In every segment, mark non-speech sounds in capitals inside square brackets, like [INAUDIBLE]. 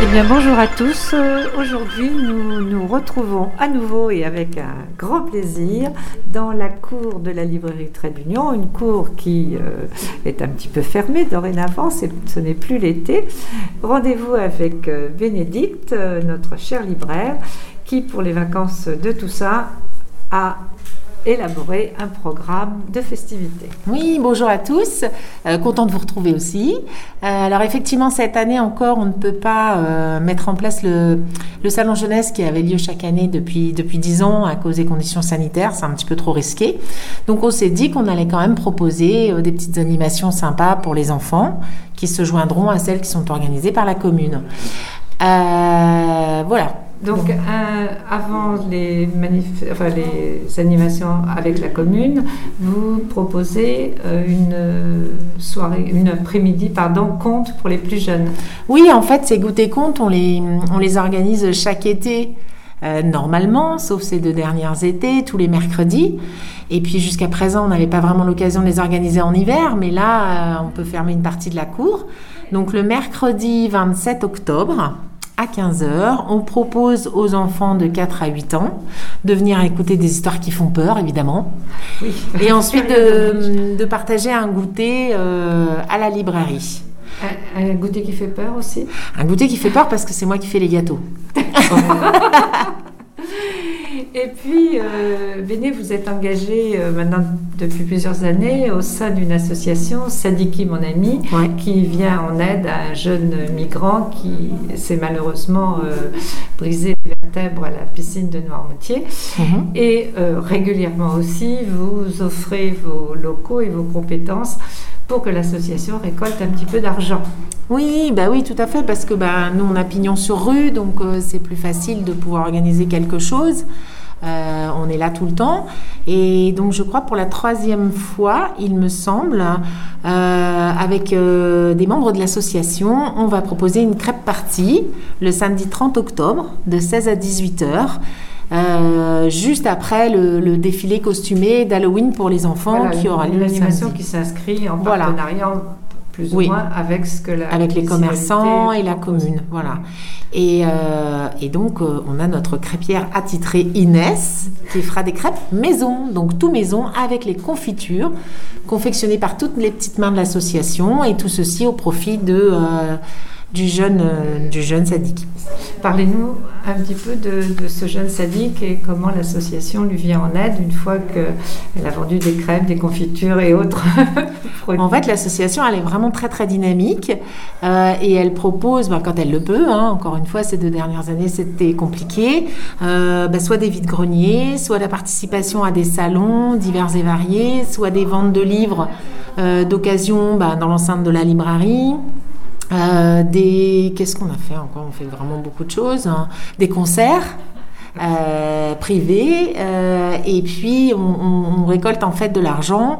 Eh bien, bonjour à tous. Euh, Aujourd'hui, nous nous retrouvons à nouveau et avec un grand plaisir dans la cour de la librairie Trait d'Union, une cour qui euh, est un petit peu fermée dorénavant, ce n'est plus l'été. Rendez-vous avec euh, Bénédicte, notre cher libraire, qui, pour les vacances de ça, a élaboré un programme de festivités. Oui, bonjour à tous. Euh, content de vous retrouver aussi. Euh, alors effectivement, cette année encore, on ne peut pas euh, mettre en place le, le salon jeunesse qui avait lieu chaque année depuis depuis dix ans à cause des conditions sanitaires. C'est un petit peu trop risqué. Donc on s'est dit qu'on allait quand même proposer des petites animations sympas pour les enfants qui se joindront à celles qui sont organisées par la commune. Voilà. Donc, un- avant les, manif- enfin, les animations avec la commune, vous proposez euh, une euh, soirée, une après-midi, pardon, conte pour les plus jeunes. Oui, en fait, ces goûters comptes, on les, on les organise chaque été. euh, normalement, sauf ces deux dernières étés, tous les mercredis. Et puis jusqu'à présent, on n'avait pas vraiment l'occasion de les organiser en hiver, mais là, euh, on peut fermer une partie de la cour. Donc le mercredi 27 octobre, à 15h, on propose aux enfants de 4 à 8 ans de venir écouter des histoires qui font peur, évidemment. Oui. Et ensuite de, [LAUGHS] de partager un goûter euh, à la librairie. Un, un goûter qui fait peur aussi? Un goûter qui fait peur parce que c'est moi qui fais les gâteaux. [LAUGHS] Et puis, euh, Béné, vous êtes engagé euh, maintenant depuis plusieurs années au sein d'une association, Sadiki Mon Ami, Ouais. qui vient en aide à un jeune migrant qui s'est malheureusement euh, brisé les vertèbres à la piscine de Noirmoutier. Mhm. Et euh, régulièrement aussi, vous offrez vos locaux et vos compétences pour que l'association récolte un petit peu d'argent. Oui, bah oui, tout à fait, parce que bah, nous, on a pignon sur rue, donc euh, c'est plus facile de pouvoir organiser quelque chose. Euh, on est là tout le temps. Et donc, je crois pour la troisième fois, il me semble, euh, avec euh, des membres de l'association, on va proposer une crêpe partie le samedi 30 octobre de 16 à 18 heures. euh, juste après le, le défilé costumé d'Halloween pour les enfants Voilà, qui aura lieu une animation qui s'inscrit en Voilà. partenariat plus ou Oui. moins avec ce que la avec les commerçants et la commune. Voilà. Et, euh, et donc, euh, on a notre crêpière attitrée Inès qui fera des crêpes maison, donc tout maison avec les confitures confectionnées par toutes les petites mains de l'association et tout ceci au profit de, euh, du, jeune, euh, du jeune sadique. Parlez-nous un petit peu de, ce jeune sadique et comment l'association lui vient en aide une fois qu'elle a vendu des crêpes, des confitures et autres. [LAUGHS] En fait, l'association, elle est vraiment très très dynamique euh, et elle propose, ben, quand elle le peut, hein, encore une fois, ces deux dernières années, c'était compliqué, euh, ben, soit des vides-greniers, soit la participation à des salons divers et variés, soit des ventes de livres d'occasion ben, dans l'enceinte de la librairie. Euh, des qu'est-ce qu'on a fait encore? On fait vraiment beaucoup de choses. hein. Des concerts euh, privés euh, et puis on, on- on récolte en fait de l'argent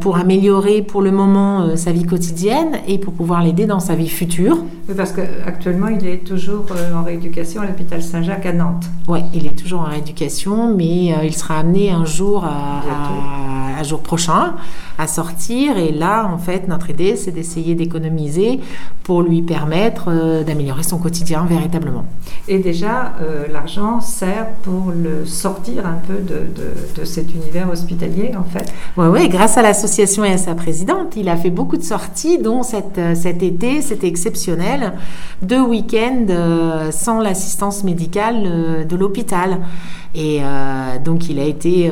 pour améliorer pour le moment sa vie quotidienne et pour pouvoir l'aider dans sa vie future. Oui, parce qu'actuellement, il est toujours en rééducation à l'hôpital Saint-Jacques à Nantes. Ouais, il est toujours en rééducation, mais il sera amené un jour à, à- un jour prochain à sortir. Et là, en fait, notre idée, c'est d'essayer d'économiser pour lui permettre euh, d'améliorer son quotidien véritablement. Et déjà, euh, l'argent sert pour le sortir un peu de, de- de cet univers hospitalier, en fait. Ouais, ouais, grâce à l'association et à sa présidente, il a fait beaucoup de sorties, dont cet, euh, cet été, c'était exceptionnel, deux week-ends euh, sans l'assistance médicale de l'hôpital. Et donc, il a été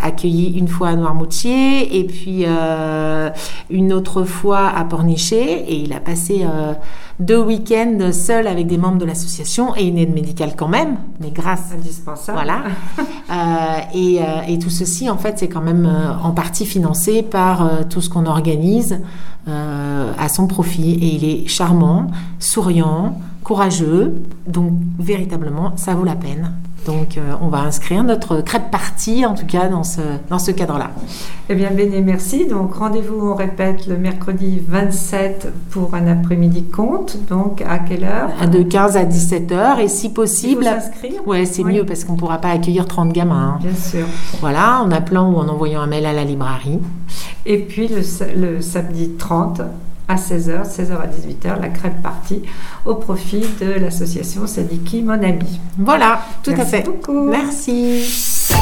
accueilli une fois à Noirmoutier et puis euh, une autre fois à Pornichet. Et il a passé euh, deux week-ends seul avec des membres de l'association et une aide médicale quand même, mais grâce Indispensable. voilà. [LAUGHS] Euh, et, et tout ceci, en fait, c'est quand même en partie financé par tout ce qu'on organise à son profit. Et il est charmant, souriant, courageux. Donc, véritablement, ça vaut la peine. Donc, euh, on va inscrire notre crêpe partie, en tout cas, dans ce, dans ce cadre-là. Eh bien, Béné, merci. Donc, rendez-vous, on répète, le mercredi 27 pour un après-midi compte. Donc, à quelle heure? De 15 à 17 heures. Et si possible. s'inscrire? Ouais, c'est Oui. mieux parce qu'on ne pourra pas accueillir 30 gamins. hein. Bien sûr. Voilà, en appelant ou en envoyant un mail à la librairie. Et puis, le samedi 30, à 16h, 16h à 18h, la crêpe partie au profit de l'association Sadiki Mon Ami. Voilà, tout Merci à fait. beaucoup. Merci.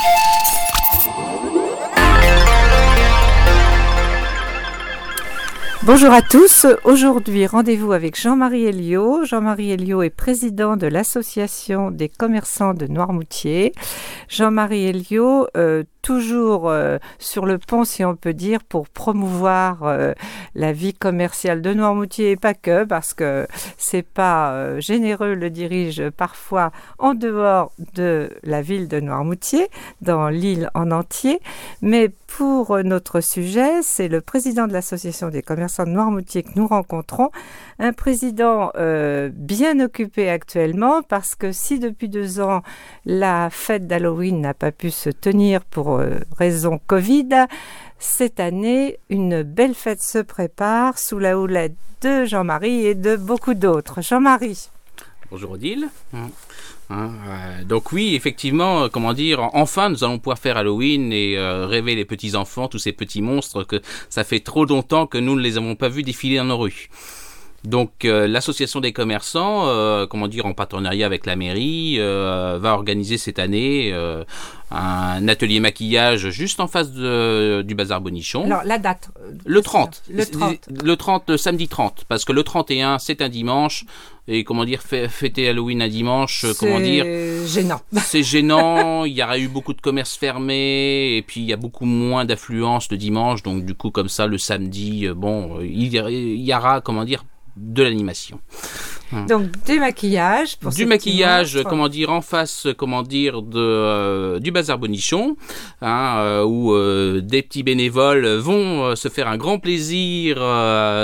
Bonjour à tous. Aujourd'hui, rendez-vous avec Jean-Marie Elio. Jean-Marie Elio est président de l'association des commerçants de Noirmoutier. Jean-Marie Elio, euh, toujours euh, sur le pont, si on peut dire, pour promouvoir euh, la vie commerciale de Noirmoutier et pas que, parce que c'est pas euh, généreux le dirige parfois en dehors de la ville de Noirmoutier, dans l'île en entier. Mais pour notre sujet, c'est le président de l'association des commerçants de Noirmoutier que nous rencontrons, un président bien occupé actuellement parce que si depuis deux ans la fête d'Halloween n'a pas pu se tenir pour euh, raison Covid, cette année une belle fête se prépare sous la houlette de Jean-Marie et de beaucoup d'autres. Jean-Marie. Bonjour Odile. Hein, hein, euh, donc oui, effectivement, euh, comment dire, enfin nous allons pouvoir faire Halloween et rêver les petits enfants, tous ces petits monstres que ça fait trop longtemps que nous ne les avons pas vus défiler dans nos rues. Donc euh, l'association des commerçants, euh, comment dire, en partenariat avec la mairie, euh, va organiser cette année euh, un atelier maquillage juste en face de- du bazar Bonichon. Alors la date. euh, Le 30. Le 30. Le 30, le samedi 30. Parce que le 31, c'est un dimanche. Et comment dire, fê- fêter Halloween un dimanche, euh, comment dire, C'est gênant. [LAUGHS] c'est gênant. Il y aura eu beaucoup de commerces fermés. Et puis, il y a beaucoup moins d'affluence le dimanche. Donc, du coup, comme ça, le samedi, bon, il y aura, comment dire, de l'animation. Donc du maquillage pour du maquillage, comment dire, en face, comment dire, de, euh, du bazar Bonichon, hein, euh, où euh, des petits bénévoles vont se faire un grand plaisir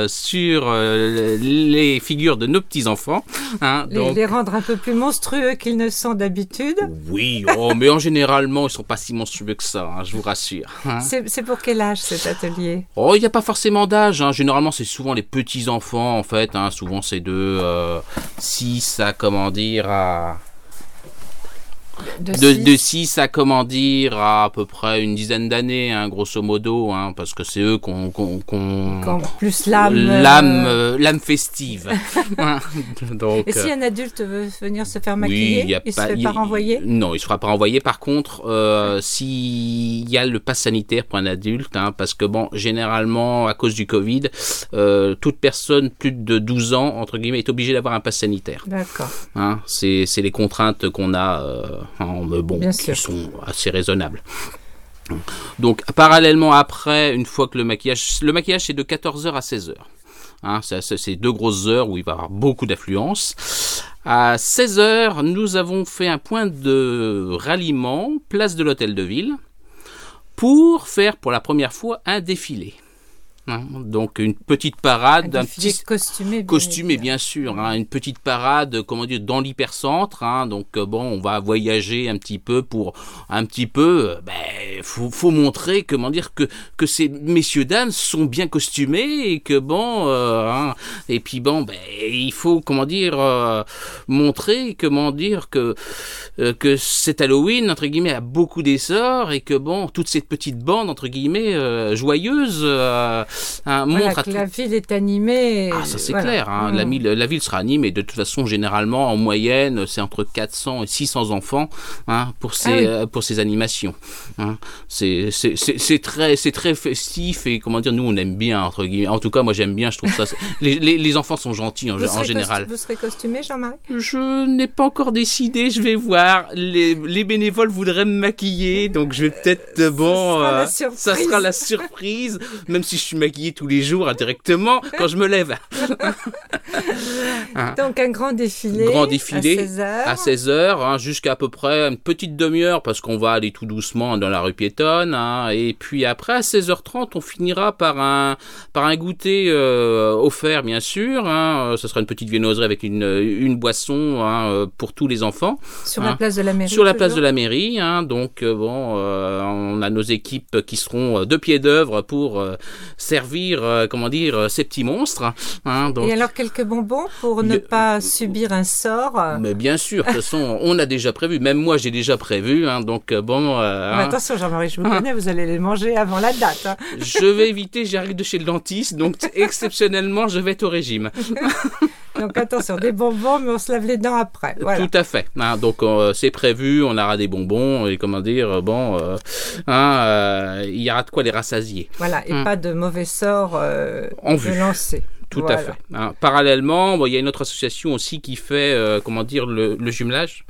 sur les figures de nos petits enfants. Hein, Les, donc, les rendre un peu plus monstrueux qu'ils ne sont d'habitude. oui, oh, mais en généralement, ils sont pas si monstrueux que ça, hein, je vous rassure. hein. C'est pour quel âge cet atelier? Oh, il n'y a pas forcément d'âge. Généralement, c'est souvent les petits enfants, en fait. Souvent, c'est de 6 à comment dire à de, six de 6 à comment dire à à peu près une dizaine d'années, hein, grosso modo, hein, parce que c'est eux qu'on qu'on qu'on- plus l'âme. euh, l'âme euh, l'âme festive. [LAUGHS] Hein. Donc Et si euh, un adulte veut venir se faire maquiller, il y a il se pas- fait pas renvoyer Non, il se fera pas renvoyer. Par contre, euh, s'il y a le pass sanitaire pour un adulte, hein, parce que bon, généralement, à cause du Covid, euh, toute personne plus de 12 ans, entre guillemets, est obligée d'avoir un pass sanitaire. D'accord. C'est c'est les contraintes qu'on a, euh, hein, mais bon, Bien qui sûr. sont assez raisonnables. Donc, parallèlement après, une fois que le maquillage, le maquillage c'est de 14h à 16h. Hein, c'est deux grosses heures où il va y avoir beaucoup d'affluence. À 16h, nous avons fait un point de ralliement, place de l'hôtel de ville, pour faire pour la première fois un défilé. Hein, donc une petite parade, Un petit, costumé. bien Costumé, bien sûr, hein, une petite parade, comment dire, dans l'hypercentre. Hein, donc euh, bon, on va voyager un petit peu pour un petit peu. euh, Ben, faut, faut montrer, comment dire, que que ces messieurs dames sont bien costumés et que bon, euh, hein, et puis bon, ben, il faut comment dire euh, montrer, comment dire que euh, que cet Halloween entre guillemets a beaucoup d'essor et que bon, toute cette petite bande entre guillemets euh, joyeuse euh, hein, Voilà, montre à que tout- la ville est animée. ah, ça c'est voilà. clair. hein. Mm. La, ville, la ville sera animée. De toute façon, généralement, en moyenne, c'est entre 400 et 600 enfants hein, pour ces Ah oui. euh, pour ces animations. hein. C'est c'est- c'est- c'est très c'est très festif et comment dire, nous on aime bien entre guillemets. En tout cas, moi j'aime bien. Je trouve ça. les, les, les enfants sont gentils en, général. Vous serez costumé, Jean-Marie? Je n'ai pas encore décidé, je vais voir. Les, les bénévoles voudraient me maquiller, donc je vais peut-être, euh, bon, sera euh, ça surprise. sera la surprise, même si je suis maquillé tous les jours indirectement quand je me lève. [LAUGHS] Donc un grand défilé. Grand défilé À 16h. À 16h, hein, jusqu'à à peu près une petite demi-heure, parce qu'on va aller tout doucement dans la rue piétonne. hein, et puis après, à 16h30, on finira par un, par un goûter euh, offert, bien sûr. Hein, euh, ce sera une petite viennoiserie avec une, une boisson hein, euh, pour tous les enfants. Sur hein. la place de la mairie. Sur la place de la mairie, hein, donc euh, bon, euh, on a nos équipes qui seront de pied d'œuvre pour servir, euh, comment dire, ces petits monstres. Hein, donc, Et alors, quelques bonbons pour ne pas subir un sort Mais bien sûr, de toute façon, on a déjà prévu. Même moi, j'ai déjà prévu. hein, donc, euh, bon, euh, hein, attention, Jean-Marie, je vous connais, vous allez les manger avant la date. hein. [LAUGHS] je vais éviter, j'arrive de chez le dentiste. Donc, exceptionnellement, je vais être au régime. [LAUGHS] Donc attention, des bonbons, mais on se lave les dents après. Voilà. Tout à fait. hein, donc, euh, c'est prévu. On aura des bonbons. Et comment dire, euh, bon, euh, hein, euh, il y aura de quoi les rassasier. Voilà, et Hum. pas de mauvais sorts euh, En de vue. lancer. Tout Voilà. à fait. hein. Parallèlement, bon, il y a une autre association aussi qui fait, euh, comment dire, le, le jumelage.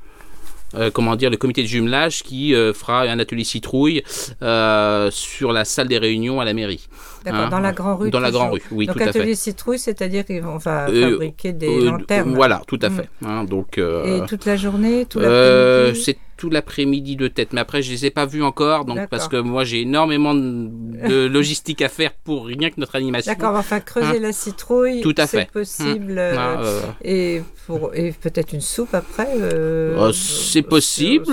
Euh, comment dire, le comité de jumelage qui euh, fera un atelier citrouille euh, sur la salle des réunions à la mairie. D'accord, Hein, dans la Grand Rue. Dans la. Grand Rue, oui, Donc tout à fait. atelier citrouille, c'est-à-dire qu'on va Euh, fabriquer des lanternes. Voilà, tout à Mm. fait. hein, donc, Et toute la journée, tout l'après-midi tout l'après-midi de tête, mais après je les ai pas vus encore, donc parce que moi j'ai énormément de, [LAUGHS] logistique à faire pour rien que notre animation. D'accord, enfin creuser la citrouille, Hein. Tout à fait. possible. Ah, euh, euh, et pour et peut-être une soupe après. euh, Euh, c'est possible.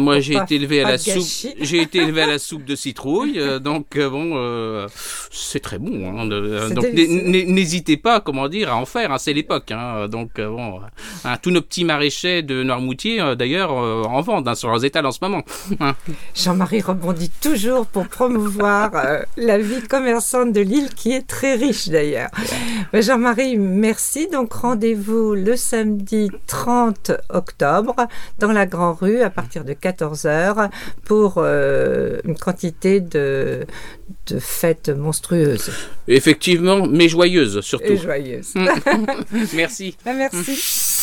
moi, j'ai été élevé à la soupe. [LAUGHS] J'ai été élevé à la soupe de [LAUGHS] citrouille, donc bon, c'est très bon. hein, de- donc n'hésitez pas, comment dire, à en faire. hein, c'est l'époque. hein, donc bon, hein, tous nos petits maraîchers de Noirmoutier, d'ailleurs, en hein, sur leurs étals en ce moment. [LAUGHS] Hein. Jean-Marie rebondit toujours pour promouvoir euh, la vie commerçante de l'île qui est très riche d'ailleurs. Jean-Marie, merci. Donc rendez-vous le samedi 30 octobre dans la Grand Rue à partir de 14h pour euh, une quantité de, de fêtes monstrueuses Effectivement, mais joyeuse surtout. et joyeuses. [LAUGHS] Merci. Ben, merci.